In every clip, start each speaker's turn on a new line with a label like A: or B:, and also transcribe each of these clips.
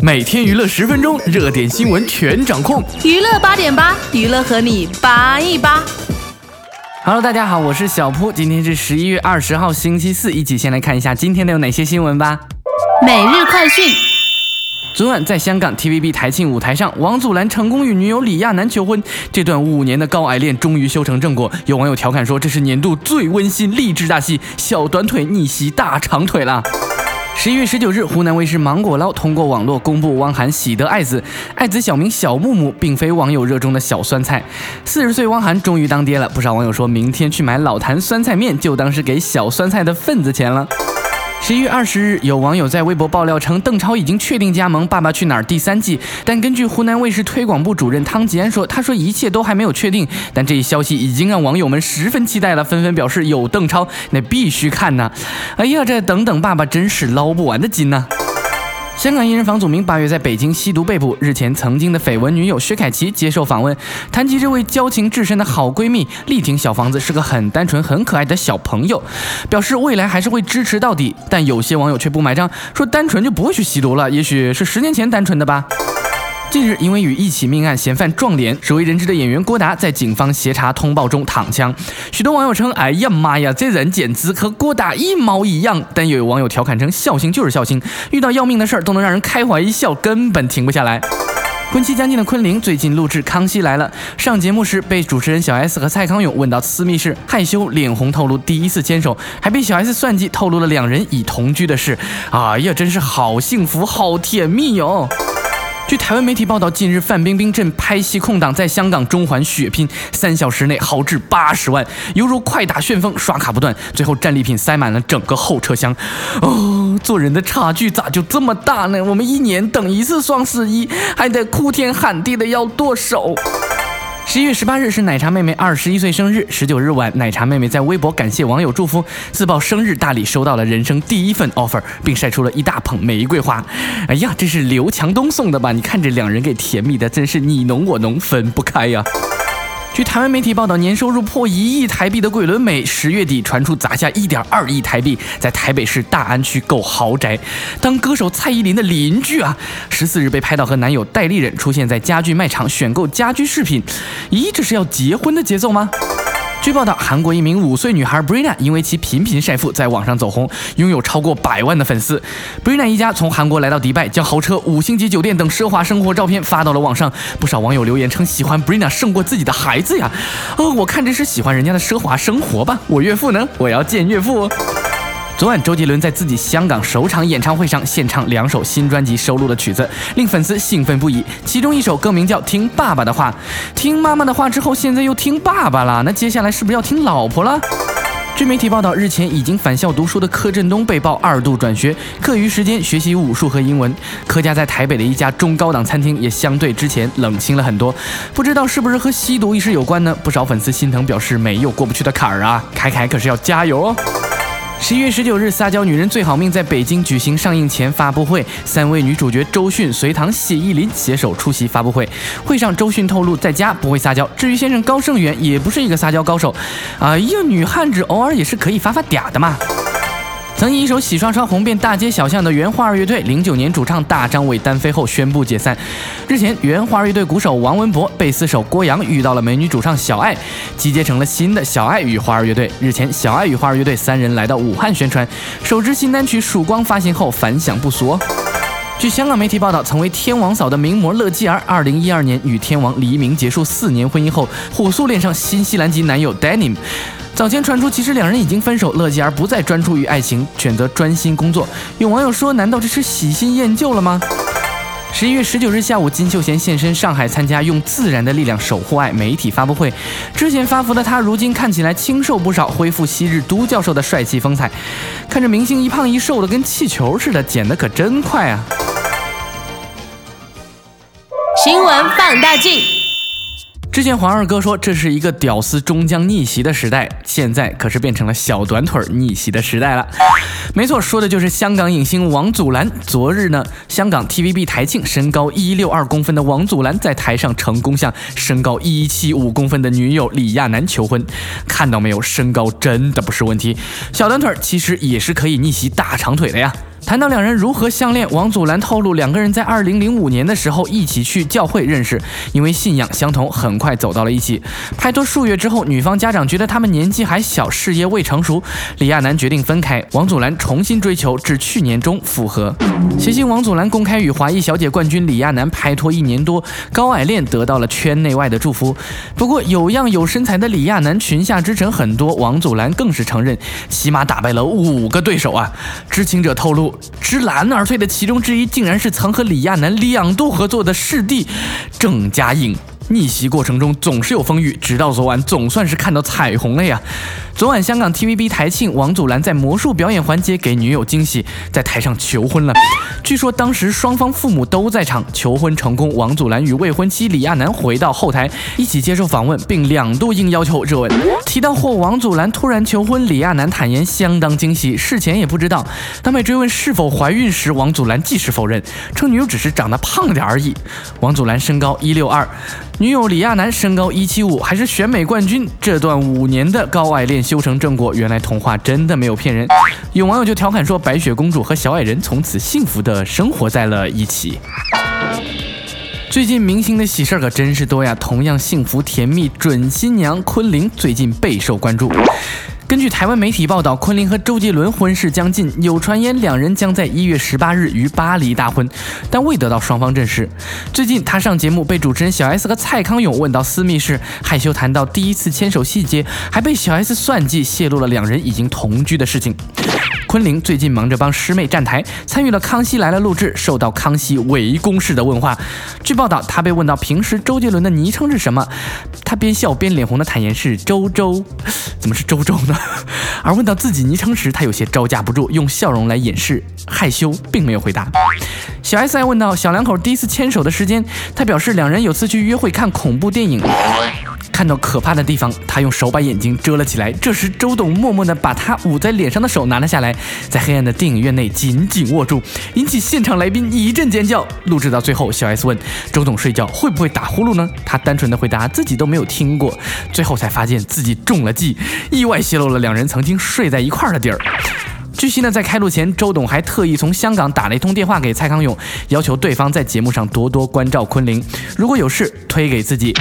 A: 每天娱乐十分钟，热点新闻全掌控。
B: 娱乐八点八，娱乐和你八一八。
A: Hello，大家好，我是小铺，今天是十一月二十号，星期四，一起先来看一下今天的有哪些新闻吧。
B: 每日快讯。
A: 昨晚在香港 TVB 台庆舞台上，王祖蓝成功与女友李亚男求婚，这段五年的高矮恋终于修成正果。有网友调侃说，这是年度最温馨励志大戏，小短腿逆袭大长腿了。十一月十九日，湖南卫视《芒果捞》通过网络公布汪涵喜得爱子，爱子小名小木木，并非网友热衷的小酸菜。四十岁汪涵终于当爹了，不少网友说明天去买老坛酸菜面，就当是给小酸菜的份子钱了。十一月二十日，有网友在微博爆料称，邓超已经确定加盟《爸爸去哪儿》第三季。但根据湖南卫视推广部主任汤吉安说，他说一切都还没有确定，但这一消息已经让网友们十分期待了，纷纷表示有邓超那必须看呐！哎呀，这等等爸爸真是捞不完的金呐！香港艺人房祖名八月在北京吸毒被捕。日前，曾经的绯闻女友薛凯琪接受访问，谈及这位交情至深的好闺蜜，力挺小房子是个很单纯、很可爱的小朋友，表示未来还是会支持到底。但有些网友却不买账，说单纯就不会去吸毒了，也许是十年前单纯的吧。近日，因为与一起命案嫌犯撞脸，鲜为人知的演员郭达在警方协查通报中躺枪。许多网友称：“哎呀妈呀，这人简直和郭达一毛一样。”但又有网友调侃称：“孝心就是孝心，遇到要命的事儿都能让人开怀一笑，根本停不下来。”婚期将近的昆凌最近录制《康熙来了》，上节目时被主持人小 S 和蔡康永问到私密事，害羞脸红透露第一次牵手，还被小 S 算计透露了两人已同居的事。哎呀，真是好幸福，好甜蜜哟！据台湾媒体报道，近日范冰冰正拍戏空档，在香港中环血拼，三小时内豪掷八十万，犹如快打旋风，刷卡不断，最后战利品塞满了整个后车厢。哦，做人的差距咋就这么大呢？我们一年等一次双十一，还得哭天喊地的要剁手。十一月十八日是奶茶妹妹二十一岁生日。十九日晚，奶茶妹妹在微博感谢网友祝福，自曝生日大礼收到了人生第一份 offer，并晒出了一大捧玫瑰花。哎呀，这是刘强东送的吧？你看这两人给甜蜜的，真是你侬我侬，分不开呀。据台湾媒体报道，年收入破一亿台币的桂纶镁，十月底传出砸下一点二亿台币，在台北市大安区购豪宅，当歌手蔡依林的邻居啊。十四日被拍到和男友戴立忍出现在家具卖场选购家居饰品，咦，这是要结婚的节奏吗？据报道，韩国一名五岁女孩 Brina 因为其频频晒富，在网上走红，拥有超过百万的粉丝。Brina 一家从韩国来到迪拜，将豪车、五星级酒店等奢华生活照片发到了网上。不少网友留言称喜欢 Brina 胜过自己的孩子呀！哦，我看这是喜欢人家的奢华生活吧。我岳父呢？我要见岳父。哦昨晚，周杰伦在自己香港首场演唱会上献唱两首新专辑收录的曲子，令粉丝兴奋不已。其中一首歌名叫《听爸爸的话》，听妈妈的话之后，现在又听爸爸了，那接下来是不是要听老婆了？据媒体报道，日前已经返校读书的柯震东被曝二度转学，课余时间学习武术和英文。柯家在台北的一家中高档餐厅也相对之前冷清了很多，不知道是不是和吸毒一事有关呢？不少粉丝心疼，表示没有过不去的坎儿啊！凯凯可是要加油哦！十一月十九日，《撒娇女人最好命》在北京举行上映前发布会，三位女主角周迅、隋棠、谢依霖携手出席发布会。会上，周迅透露在家不会撒娇，至于先生高胜元也不是一个撒娇高手。哎呀，女汉子偶尔也是可以发发嗲的嘛。曾以一首《洗刷刷》红遍大街小巷的原花儿乐队，零九年主唱大张伟单飞后宣布解散。日前，原花儿乐队鼓手王文博、贝斯手郭阳遇到了美女主唱小爱，集结成了新的小爱与花儿乐队。日前，小爱与花儿乐队三人来到武汉宣传，首支新单曲《曙光》发行后反响不俗。据香港媒体报道，曾为天王嫂的名模乐基儿，二零一二年与天王黎明结束四年婚姻后，火速恋上新西兰籍男友 DANIM。早前传出，其实两人已经分手，乐基儿不再专注于爱情，选择专心工作。有网友说：“难道这是喜新厌旧了吗？”十一月十九日下午，金秀贤现身上海参加“用自然的力量守护爱”媒体发布会。之前发福的他，如今看起来清瘦不少，恢复昔日都教授的帅气风采。看着明星一胖一瘦的，跟气球似的，减的可真快啊！
B: 新闻放大镜。
A: 之前黄二哥说这是一个屌丝终将逆袭的时代，现在可是变成了小短腿逆袭的时代了。没错，说的就是香港影星王祖蓝。昨日呢，香港 TVB 台庆，身高一六二公分的王祖蓝在台上成功向身高一七五公分的女友李亚男求婚。看到没有，身高真的不是问题，小短腿其实也是可以逆袭大长腿的呀。谈到两人如何相恋，王祖蓝透露，两个人在二零零五年的时候一起去教会认识，因为信仰相同，很快走到了一起。拍拖数月之后，女方家长觉得他们年纪还小，事业未成熟，李亚男决定分开，王祖蓝重新追求，至去年中复合。谐星王祖蓝公开与华裔小姐冠军李亚男拍拖一年多，高矮恋得到了圈内外的祝福。不过有样有身材的李亚男裙下之臣很多，王祖蓝更是承认，起码打败了五个对手啊。知情者透露。知难而退的其中之一，竟然是曾和李亚男两度合作的师弟郑嘉颖。逆袭过程中总是有风雨，直到昨晚总算是看到彩虹了呀！昨晚香港 TVB 台庆，王祖蓝在魔术表演环节给女友惊喜，在台上求婚了。据说当时双方父母都在场，求婚成功，王祖蓝与未婚妻李亚男回到后台一起接受访问，并两度应要求热吻。提到后王祖蓝突然求婚，李亚男坦言相当惊喜，事前也不知道。当被追问是否怀孕时，王祖蓝即时否认，称女友只是长得胖点而已。王祖蓝身高一六二。女友李亚男身高一七五，还是选美冠军。这段五年的高矮恋修成正果，原来童话真的没有骗人。有网友就调侃说，白雪公主和小矮人从此幸福的生活在了一起。最近明星的喜事可真是多呀，同样幸福甜蜜，准新娘昆凌最近备受关注。根据台湾媒体报道，昆凌和周杰伦婚事将近，有传言两人将在一月十八日于巴黎大婚，但未得到双方证实。最近他上节目被主持人小 S 和蔡康永问到私密事，害羞谈到第一次牵手细节，还被小 S 算计泄露了两人已经同居的事情。昆凌最近忙着帮师妹站台，参与了《康熙来了》录制，受到康熙围攻式的问话。据报道，他被问到平时周杰伦的昵称是什么，他边笑边脸红的坦言是周周，怎么是周周呢？而问到自己昵称时，他有些招架不住，用笑容来掩饰害羞，并没有回答。小 S 还问到小两口第一次牵手的时间，他表示两人有次去约会看恐怖电影。看到可怕的地方，他用手把眼睛遮了起来。这时，周董默默地把他捂在脸上的手拿了下来，在黑暗的电影院内紧紧握住，引起现场来宾一阵尖叫。录制到最后，小 S 问周董睡觉会不会打呼噜呢？他单纯的回答自己都没有听过。最后才发现自己中了计，意外泄露了两人曾经睡在一块儿的地儿。据悉呢，在开录前，周董还特意从香港打了一通电话给蔡康永，要求对方在节目上多多关照昆凌，如果有事推给自己。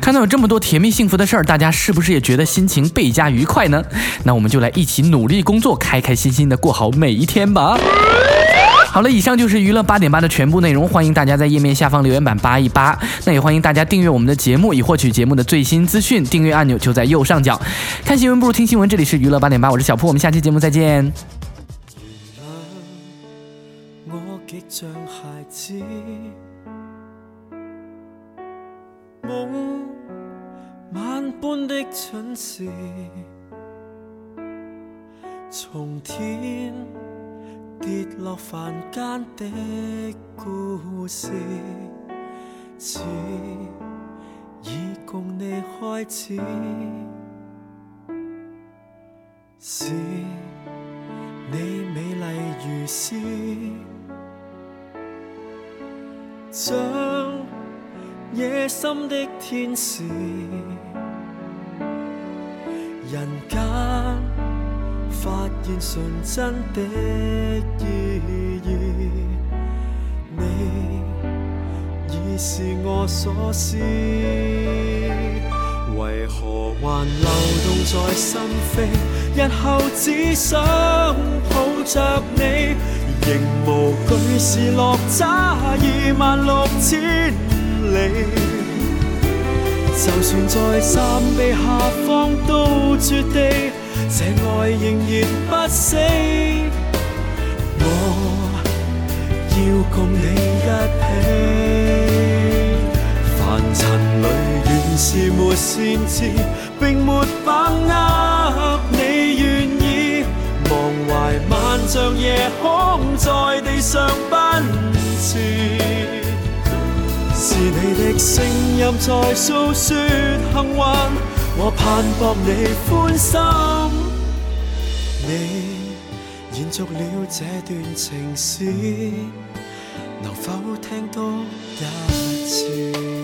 A: 看到有这么多甜蜜幸福的事儿，大家是不是也觉得心情倍加愉快呢？那我们就来一起努力工作，开开心心的过好每一天吧。好了，以上就是娱乐八点八的全部内容，欢迎大家在页面下方留言板扒一扒。那也欢迎大家订阅我们的节目，以获取节目的最新资讯。订阅按钮就在右上角。看新闻不如听新闻，这里是娱乐八点八，我是小铺，我们下期节目再见。从天跌落凡间的故事，似已共你开始，是你美丽如诗。像野心的天使，现纯真的意义。你已是我所思，为何还流动在心扉？日后只想抱着你。仍无惧是落差二万六千里，就算在山壁下方都绝地，这爱仍然不死。我要共你一起，凡尘里原是没善知，并没把握你愿意，忘怀万丈夜空。在地上奔驰，是你的声音在诉说幸运我盼博你欢心。你延续了这段情史，能否听多一次？